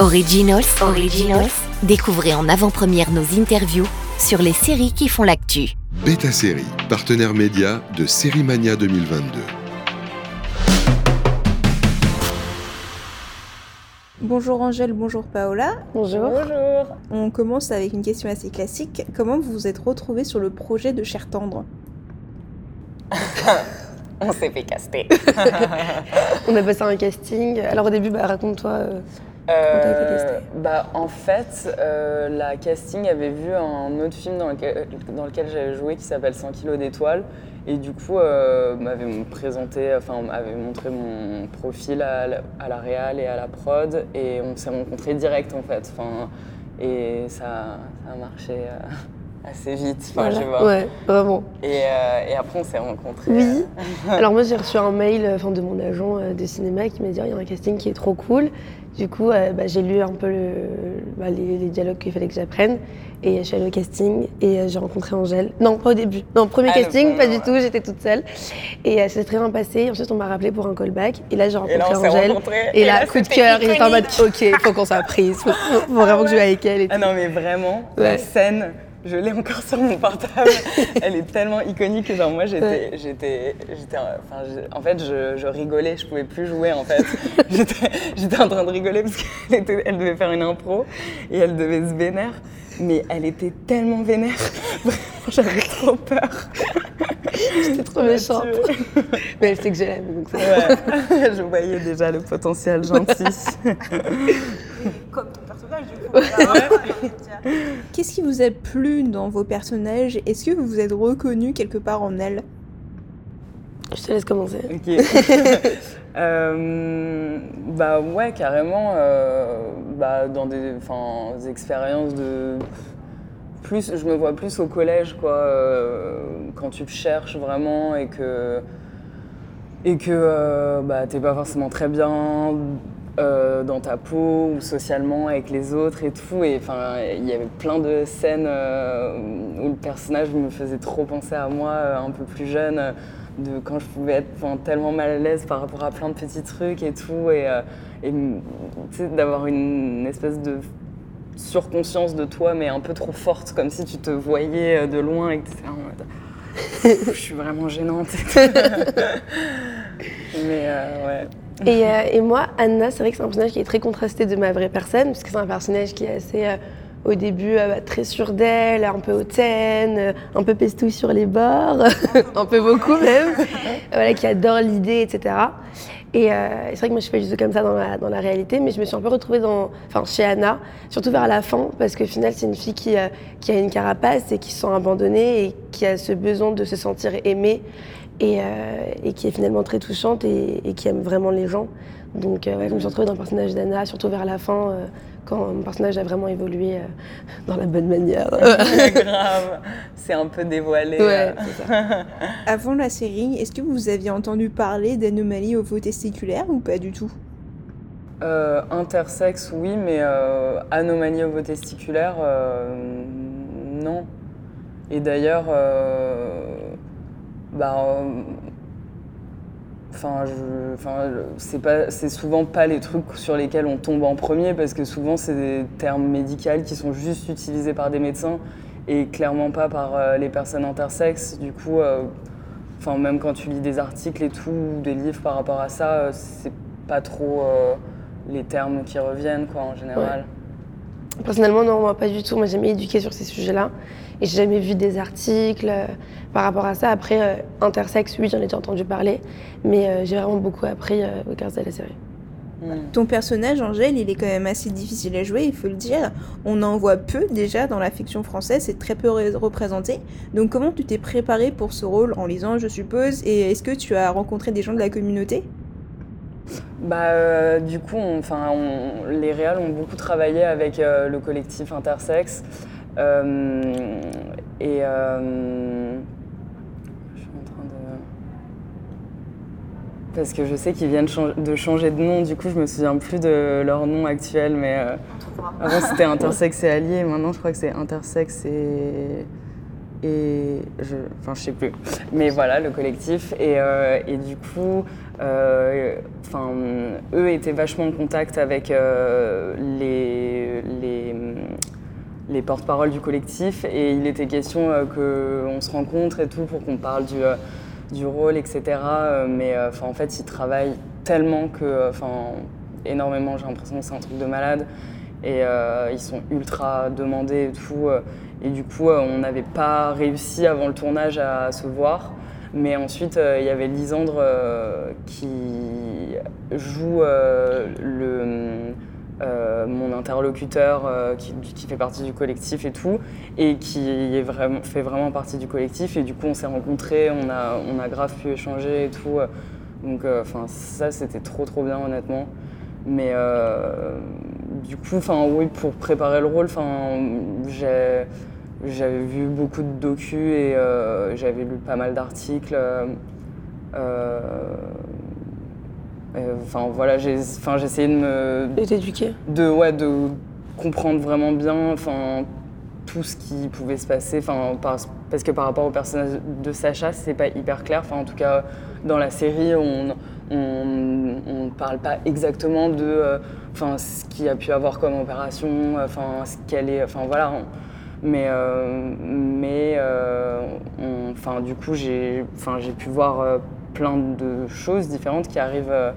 Originals, Originals, découvrez en avant-première nos interviews sur les séries qui font l'actu. Beta Série, partenaire média de Série Mania 2022. Bonjour Angèle, bonjour Paola. Bonjour. Bonjour. On commence avec une question assez classique. Comment vous vous êtes retrouvés sur le projet de Cher Tendre? On s'est fait caster. On a passé un casting. Alors au début, bah, raconte-toi. euh, Casté bah, en fait, euh, la casting avait vu un autre film dans lequel, dans lequel j'avais joué qui s'appelle 100 kilos d'étoiles. Et du coup, euh, m'avait présenté, enfin, m'avait montré mon profil à, la- à la réal et à la prod. Et on s'est rencontrés direct en fait. Enfin, et ça, ça a marché euh, assez vite. Enfin, voilà. je vois. Ouais, vraiment. Et, euh, et après, on s'est rencontrés. Oui. Alors moi, j'ai reçu un mail euh, enfin, de mon agent euh, de cinéma qui m'a dit Oh, il y a un casting qui est trop cool. Du coup, euh, bah, j'ai lu un peu le- bah, les, les dialogues qu'il fallait que j'apprenne. Et je suis allée au casting et euh, j'ai rencontré Angèle. Non, pas au début. Non, premier Ah, casting, pas du tout, j'étais toute seule. Et euh, ça s'est très bien passé. Ensuite, on m'a rappelé pour un callback. Et là, j'ai Et là, rencontré Angèle. Et, là, coup de cœur, j'étais en mode. Ok, faut qu'on soit prise. Faut, faut vraiment que je joue avec elle. Et Ah tout. non, mais vraiment, la scène, je l'ai encore sur mon portable. Elle est tellement iconique que genre moi j'étais, j'étais, j'étais, enfin, en fait je, je rigolais, je pouvais plus jouer en fait. j'étais, en train de rigoler parce qu'elle elle devait faire une impro et elle devait se vénère. Mais elle était tellement vénère, j'avais trop peur. J'étais trop méchante. Mais elle sait que je l'aime. donc ça- Ouais, je voyais déjà le potentiel gentil. Comme ton personnage du coup. Qu'est-ce qui vous a plu dans vos personnages? Est-ce que vous vous êtes reconnu quelque part en elle? Je te laisse commencer. Ok. Euh, bah ouais, carrément. euh, bah, dans des, enfin, des expériences de. Plus, je me vois plus au collège, quoi. euh, quand tu cherches vraiment et que. Et que euh, bah, t'es pas forcément très bien euh, dans ta peau ou socialement avec les autres et tout. Et enfin, il y avait plein de scènes euh, où le personnage me faisait trop penser à moi, euh, un peu plus jeune, de quand je pouvais être tellement mal à l'aise par rapport à plein de petits trucs et tout. Et, d'avoir une espèce de surconscience de toi, mais un peu trop forte, comme si tu te voyais de loin et que tu étais en mode. Je suis vraiment gênante. mais euh, ouais. Et, euh, et moi, Anna, c'est vrai que c'est un personnage qui est très contrasté de ma vraie personne, parce que c'est un personnage qui est assez, euh, au début, euh, bah, très sûr d'elle, un peu hautaine, un peu pestouille sur les bords, un peu beaucoup même, voilà, qui adore l'idée, etc. Et c'est vrai que moi, je suis pas tout comme ça dans la, dans la réalité, mais je me suis un peu retrouvée dans, enfin, chez Anna, surtout vers la fin, parce qu'au final, c'est une fille qui, qui a une carapace et qui se sent abandonnée et qui a ce besoin de se sentir aimée et, euh, et qui est finalement très touchante et, et qui aime vraiment les gens. Donc euh, ouais, je me suis retrouvée dans le personnage d'Anna, surtout vers la fin, euh, quand mon personnage a vraiment évolué euh, dans la bonne manière. Grave. C'est un peu dévoilé. ouais, c'est ça. Avant la série, est-ce que vous aviez entendu parler d'anomalies ovotesticulaires ou pas du tout? Euh, intersexe, oui, mais euh, anomalie ovotesticulaire, euh, non. Et d'ailleurs, euh, bah, euh, enfin, c'est souvent pas les trucs sur lesquels on tombe en premier parce que souvent c'est des termes médicaux qui sont juste utilisés par des médecins et clairement pas par euh, les personnes intersexes. Du coup, euh, même quand tu lis des articles et tout, ou des livres par rapport à ça, c'est pas trop les termes qui reviennent quoi en général. Personnellement, non, moi pas du tout. Moi, j'ai jamais éduqué sur ces sujets-là. Et j'ai jamais vu des articles euh, par rapport à ça. Après, euh, intersexe, oui, j'en ai déjà entendu parler. Mais euh, j'ai vraiment beaucoup appris euh, au grâce à la série. Mm. Ton personnage, Angèle, il est quand même assez difficile à jouer, il faut le dire. On en voit peu déjà dans la fiction française, c'est très peu ré- représenté. Donc comment tu t'es préparé pour ce rôle en lisant, je suppose? Et est-ce que tu as rencontré des gens de la communauté? Bah, euh, du coup, on- enfin, on- les réals ont beaucoup travaillé avec euh, le collectif intersexe. Euh, et euh, je suis en train de. Parce que je sais qu'ils viennent de changer de nom, du coup, je me souviens plus de leur nom actuel, mais avant c'était intersexe et allié, maintenant je crois que c'est intersexe et. Et je, enfin je sais plus, mais voilà le collectif. Et, euh, et du coup, euh, eux étaient vachement en contact avec euh, les les, les porte-paroles du collectif. Et il était question qu'on se rencontre et tout pour qu'on parle du du rôle etc. Mais en fait ils travaillent tellement que enfin énormément. J'ai l'impression que c'est un truc de malade et euh, ils sont ultra demandés et tout. euh, et du coup, euh, on n'avait pas réussi avant le tournage à se voir. Mais ensuite, il y avait Lisandre qui joue le, mon interlocuteur qui, qui fait partie du collectif et tout, et qui est vraiment, fait vraiment partie du collectif. Et du coup, on s'est rencontrés, on a, on a grave pu échanger et tout. Donc, enfin, ça, c'était trop, trop bien, honnêtement. Mais du coup, enfin, oui, pour préparer le rôle, enfin, j'ai j'avais vu beaucoup de docus et euh, j'avais lu pas mal d'articles. euh, euh, Enfin voilà, j'ai enfin, essayé de me Et t'éduquer. de, ouais, de comprendre vraiment bien enfin, tout ce qui pouvait se passer. Enfin, par- parce que par rapport au personnage de Sacha, c'est pas hyper clair. Enfin, en tout cas, dans la série, on on ne parle pas exactement de euh, ce qu'il a pu avoir comme opération, enfin, ce qu'elle est. Enfin, voilà. mais euh, mais euh, du coup, j'ai pu voir euh, plein de choses différentes qui arrivent. euh,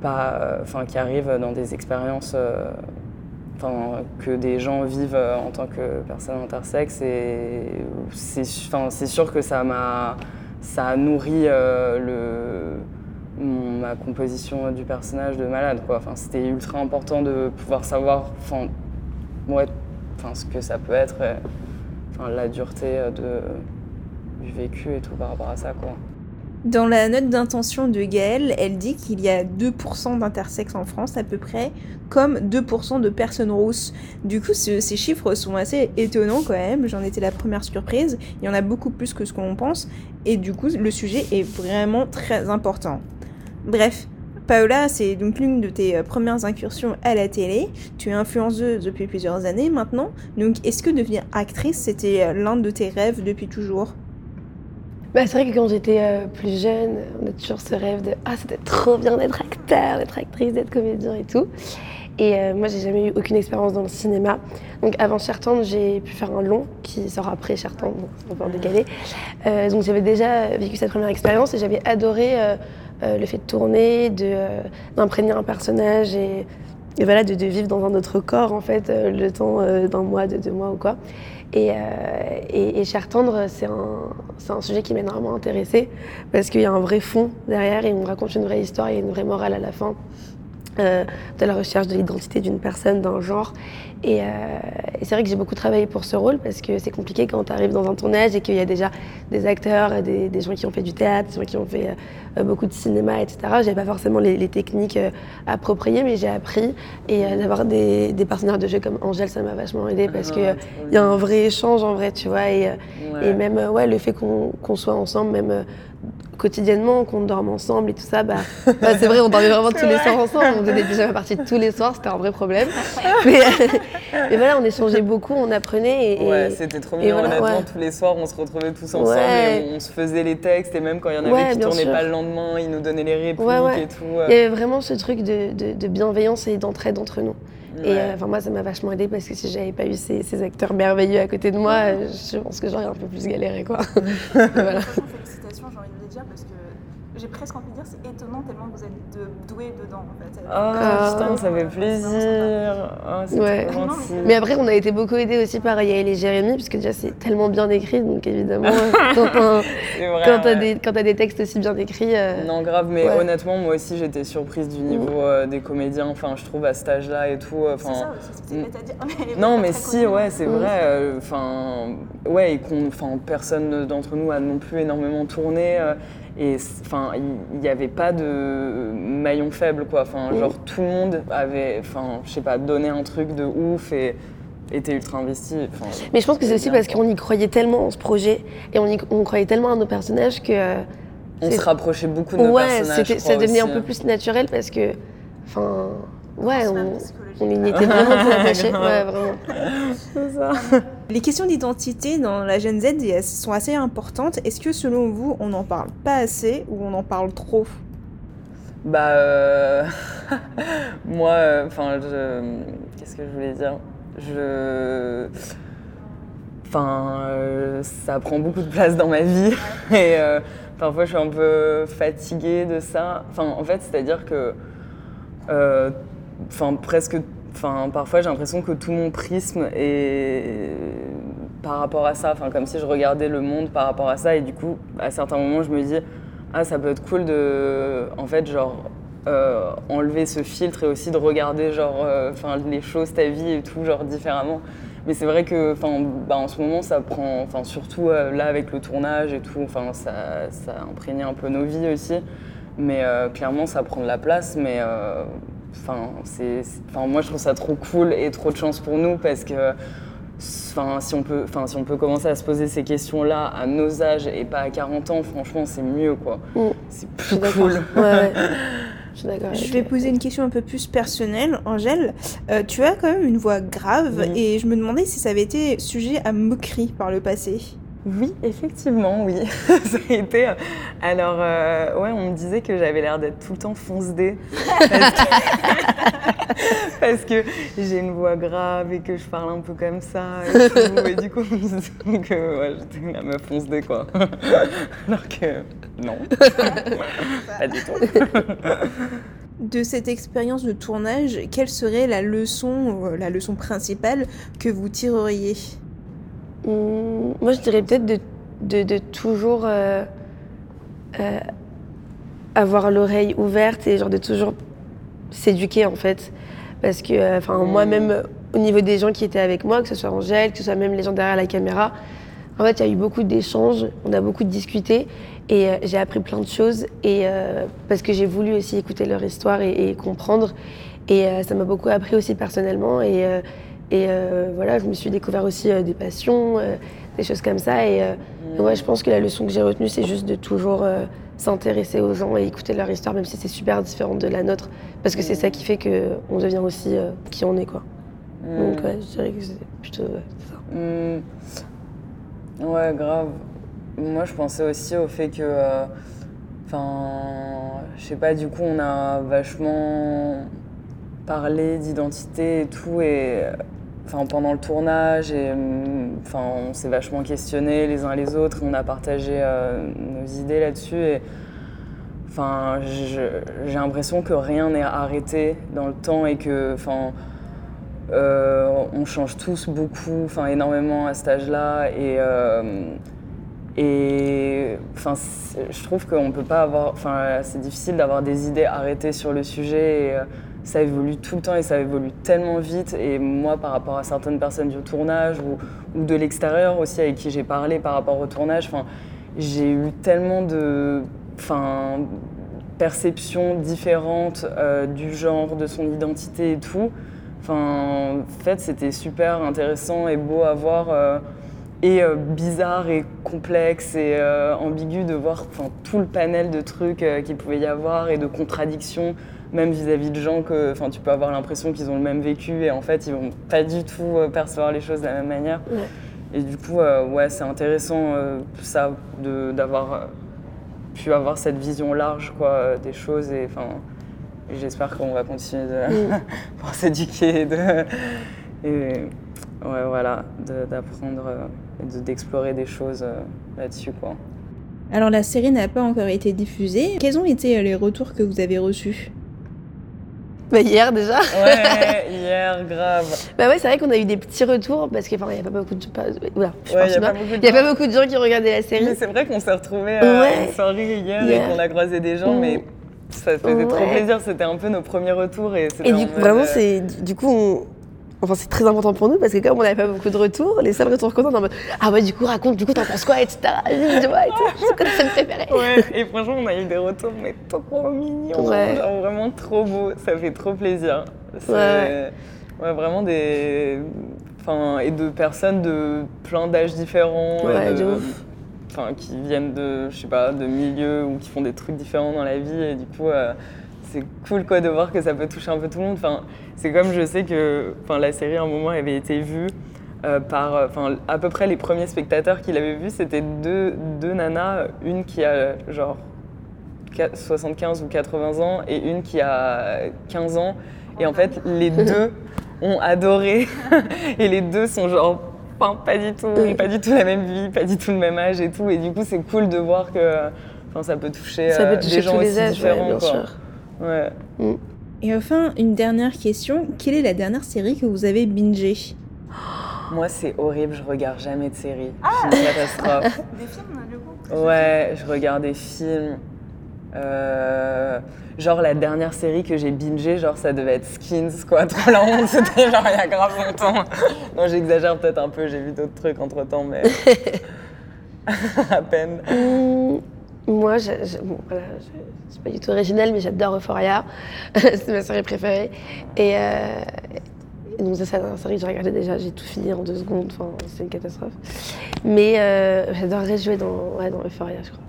pas, enfin, qui arrivent dans des expériences euh, que des gens vivent euh, en tant que personnes intersexes. Et c'est sûr que ça m'a ça a nourri euh, le, ma composition du personnage de malade. Enfin, C'était ultra important de pouvoir savoir enfin, ce que ça peut être, enfin, la dureté euh, du vécu et tout par rapport à ça. Quoi. Dans la note d'intention de Gaëlle, elle dit qu'il y a 2% d'intersexes en France à peu près, comme 2% de personnes rousses. Du coup, ce- ces chiffres sont assez étonnants quand même, j'en étais la première surprise, il y en a beaucoup plus que ce qu'on pense, et du coup, le sujet est vraiment très important. Bref, Paola, c'est donc l'une de tes euh, premières incursions à la télé, tu es influenceuse depuis plusieurs années maintenant, donc est-ce que devenir actrice, c'était euh, l'un de tes rêves depuis toujours? Bah, c'est vrai que quand j'étais euh, plus jeune, on a toujours ce rêve de Ah, c'était trop bien d'être acteur, d'être actrice, d'être comédien et tout. Et moi, j'ai jamais eu aucune expérience dans le cinéma. Donc, avant Chertendre, j'ai pu faire un long qui sort après Chertendre, donc on peut en décaler. Donc, j'avais déjà vécu cette première expérience et j'avais adoré euh, le fait de tourner, euh, d'imprégner un personnage et, et voilà, de, vivre dans un autre corps, en fait, euh, le temps d'un mois, de deux mois ou quoi. Et, et, et Cher Tendre, c'est un, un sujet qui m'a énormément intéressée parce qu'il y a un vrai fond derrière et on raconte une vraie histoire, a une vraie morale à la fin euh, de la recherche de l'identité d'une personne, d'un genre. Et, euh, et c'est vrai que j'ai beaucoup travaillé pour ce rôle parce que c'est compliqué quand tu arrives dans un tournage et qu'il y a déjà des acteurs, des, des gens qui ont fait du théâtre, des gens qui ont fait euh, beaucoup de cinéma, etc. J'avais pas forcément les, les techniques appropriées, mais j'ai appris. Et d'avoir des, des partenaires de jeu comme Angèle, ça m'a vachement aidé parce qu'il il y a un vrai échange en vrai, tu vois. Et, et même ouais, le fait qu'on soit ensemble, même quotidiennement, qu'on dorme ensemble et tout ça, bah, bah, c'est vrai, on dormait vraiment tous les soirs ensemble. On faisait pyjamas parties tous les soirs, c'était un vrai problème. Mais, mais voilà, on échangeait beaucoup, on apprenait. Et, Ouais, c'était trop mignon, voilà, honnêtement. ouais. Tous les soirs, on se retrouvait tous ensemble Ouais. et on se faisait les textes. Et même quand il y en avait Ouais, qui tournaient sûr. pas le lendemain, ils nous donnaient les répliques Ouais, ouais. et tout. il y avait vraiment ce truc de, de- de bienveillance et d'entraide entre nous. Et Ouais. euh, enfin, moi, ça m'a vachement aidé parce que si j'avais pas eu ces, ces acteurs merveilleux à côté de moi, euh, je pense que j'aurais un peu plus galéré, quoi. voilà. J'ai envie de le dire parce que j'ai presque envie de dire c'est étonnant tellement que vous êtes de- doués dedans en fait. Ah, Ah. putain, ça fait plaisir. C'est Ouais. trop gentil. Mais après, on a été beaucoup aidés aussi par Yael et Jérémy, puisque déjà c'est tellement bien écrit, donc évidemment, quand t'as- ouais. des, des textes aussi bien écrits. euh, Non, grave, mais Ouais. honnêtement, moi aussi, j'étais surprise du niveau euh, des comédiens. Enfin, je trouve à cet âge-là et tout. euh, C'est ça c'est mm. bête à dire. mais Non, mais si, connu. ouais, c'est Mm. vrai. euh, Enfin, ouais, et qu'on, enfin, personne d'entre nous a non plus énormément tourné. Et enfin, il n'y avait pas de maillon faible, quoi. Enfin, genre tout le monde avait, enfin, je sais pas, donné un truc de ouf et était ultra investi. Mais je pense que c'est aussi bien, parce qu'on y croyait tellement en ce projet et on, y- on croyait tellement à nos personnages que. euh, on c'est- se rapprochait beaucoup de nos ouais, personnages. ça devenait un peu plus naturel parce que. Enfin. Ouais, on, on y était vraiment très attachés. Ouais, vraiment. Les questions d'identité dans la Gen Z sont assez importantes. Est-ce que selon vous, on n'en parle pas assez ou on en parle trop? Bah, euh, moi, euh, enfin, je... qu'est-ce que je voulais dire? Je. Enfin, euh, ça prend beaucoup de place dans ma vie et parfois je suis un peu fatiguée de ça. Enfin, en fait, c'est-à-dire que. Enfin, presque. Enfin, parfois j'ai l'impression que tout mon prisme est par rapport à ça. Enfin, comme si je regardais le monde par rapport à ça. Et du coup, à certains moments, je me dis ah ça peut être cool de en fait genre euh, enlever ce filtre et aussi de regarder genre euh, enfin les choses ta vie et tout genre différemment. Mais c'est vrai que enfin bah, en ce moment ça prend enfin surtout euh, là avec le tournage et tout enfin ça ça un peu nos vies aussi. Mais clairement ça prend de la place. Mais enfin c'est c'est- enfin moi je trouve ça trop cool et trop de chance pour nous parce que Enfin, si on peut, enfin, si on peut commencer à se poser ces questions-là à nos âges et pas à 40 ans, franchement, c'est mieux, quoi. Mm. C'est plus cool. Ouais, ouais. Je suis d'accord. Je vais poser une question un peu plus personnelle. Angèle, euh, tu as quand même une voix grave et je me demandais si ça avait été sujet à moquerie par le passé. Oui, effectivement, oui. ça a été. euh, Alors, euh, ouais, on me disait que j'avais l'air d'être tout le temps fonce-dé. Parce que, parce que j'ai une voix grave et que je parle un peu comme ça. Et, tout, et du coup, on me disait que ouais, j'étais la meuf fonce-dé, quoi. Alors que non. Pas du tout. De cette expérience de tournage, quelle serait la leçon, euh, la leçon principale que vous tireriez? Hum, moi, je dirais peut-être de, de, de toujours euh, euh, avoir l'oreille ouverte et genre de toujours s'éduquer en fait. Parce que, euh, enfin, moi-même, au niveau des gens qui étaient avec moi, que ce soit Angèle, que ce soit même les gens derrière la caméra, en fait, il y a eu beaucoup d'échanges, on a beaucoup discuté et j'ai appris plein de choses et parce que j'ai voulu aussi écouter leur histoire et, et comprendre. Et ça m'a beaucoup appris aussi personnellement et, et euh, voilà, je me suis découvert aussi euh, des passions, euh, des choses comme ça. Et ouais, je pense que la leçon que j'ai retenue, c'est juste de toujours s'intéresser aux gens et écouter leur histoire, même si c'est super différent de la nôtre, parce que c'est ça qui fait qu'on devient aussi qui on est, quoi. Donc ouais, je dirais que c'est plutôt ça. Hmm. Ouais, grave. Moi, je pensais aussi au fait que. Enfin. je sais pas, du coup, on a vachement parlé d'identité et tout. Et. Enfin, pendant le tournage, et. hum, Enfin, on s'est vachement questionné les uns les autres. On a partagé euh, nos idées là-dessus. Et. Enfin, j'ai l'impression que rien n'est arrêté dans le temps et que. Enfin. Euh, on change tous beaucoup, enfin énormément à cet âge-là et euh, et enfin je trouve qu'on peut pas avoir, enfin c'est difficile d'avoir des idées arrêtées sur le sujet. Et, ça évolue tout le temps et ça évolue tellement vite. Et moi, par rapport à certaines personnes du tournage ou, de l'extérieur aussi avec qui j'ai parlé par rapport au tournage, j'ai eu tellement de, perceptions différentes euh, du genre, de son identité et tout. En fait, c'était super intéressant et beau à voir. euh, et euh, bizarre et complexe et ambigu de voir tout le panel de trucs qu'il pouvait y avoir et de contradictions, même vis-à-vis de gens que enfin, tu peux avoir l'impression qu'ils ont le même vécu et en fait, ils vont pas du tout euh, percevoir les choses de la même manière. Ouais. Et du coup, euh, ouais, c'est intéressant euh, ça, d'avoir euh, pu avoir cette vision large quoi, des choses et enfin. J'espère qu'on va continuer de pour s'éduquer et, de, et ouais, voilà, d'apprendre et de- d'explorer des choses là-dessus. Quoi. Alors la série n'a pas encore été diffusée. Quels ont été les retours que vous avez reçus? Bah, hier déjà. Ouais, hier, grave. Bah ouais, c'est vrai qu'on a eu des petits retours parce qu'il n'y a pas beaucoup de. oula, je Ouais, y a pas beaucoup de Il y a gens. pas beaucoup de gens qui regardaient la série. Mais c'est vrai qu'on s'est retrouvés à Ouais. une soirée hier, et qu'on a croisé des gens, Mm. mais ça faisait trop plaisir. C'était un peu nos premiers retours. Et, Et du coup, vraiment, euh, c'est du coup, on- enfin, c'est très important pour nous parce que comme on n'avait pas beaucoup de retours, les seuls retours qu'on a, on est en mode ah ouais, du coup, raconte, du coup, t'en penses quoi, etc. Tu vois. C'est ta scène préférée Ouais, et franchement, on a eu des retours, mais trop mignons. Ouais. Genre vraiment trop beau. Ça fait trop plaisir. C'est Ouais. ouais, vraiment des. Enfin, et de personnes de plein d'âges différents. Ouais, de-. Enfin, qui viennent de, je sais pas, de milieux ou qui font des trucs différents dans la vie. Et du coup, euh, c'est cool quoi de voir que ça peut toucher un peu tout le monde. Enfin, c'est comme je sais que enfin, la série à un moment avait été vue euh, par, euh, enfin, à peu près les premiers spectateurs qu'il avait vus, c'était deux, deux nanas, une qui a genre 75 ou 80 ans et une qui a 15 ans. Et en fait, les deux ont adoré. et les deux sont genre pas du tout, pas du tout la même vie, pas du tout le même âge et tout. Et du coup, c'est cool de voir que ça peut toucher, Ça peut euh, toucher des gens tous les aussi ouais, différents. bien quoi. sûr. Ouais. Et enfin, une dernière question. Quelle est la dernière série que vous avez bingée Moi, c'est horrible, je regarde jamais de séries. C'est une catastrophe. Des films, du coup Ouais, je regarde des films. Euh, genre la dernière série que j'ai bingée, genre ça devait être Skins, quoi, trop la honte, c'était genre il y a grave longtemps. Non, j'exagère peut-être un peu, j'ai vu d'autres trucs entre temps, mais à peine. Hum, moi, je, je- bon, voilà, je- c'est pas du tout original, mais j'adore Euphoria. c'est ma série préférée. Et, euh, et donc, ça, c'est une série que j'ai regardée déjà. J'ai tout fini en deux secondes. Enfin, c'est une catastrophe. Mais euh, j'adorerais jouer dans, ouais, dans Euphoria, je crois.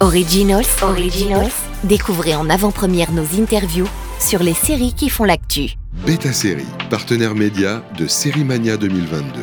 Originals, Originals, découvrez en avant-première nos interviews sur les séries qui font l'actu. Beta Série, partenaire média de Série Mania 2022.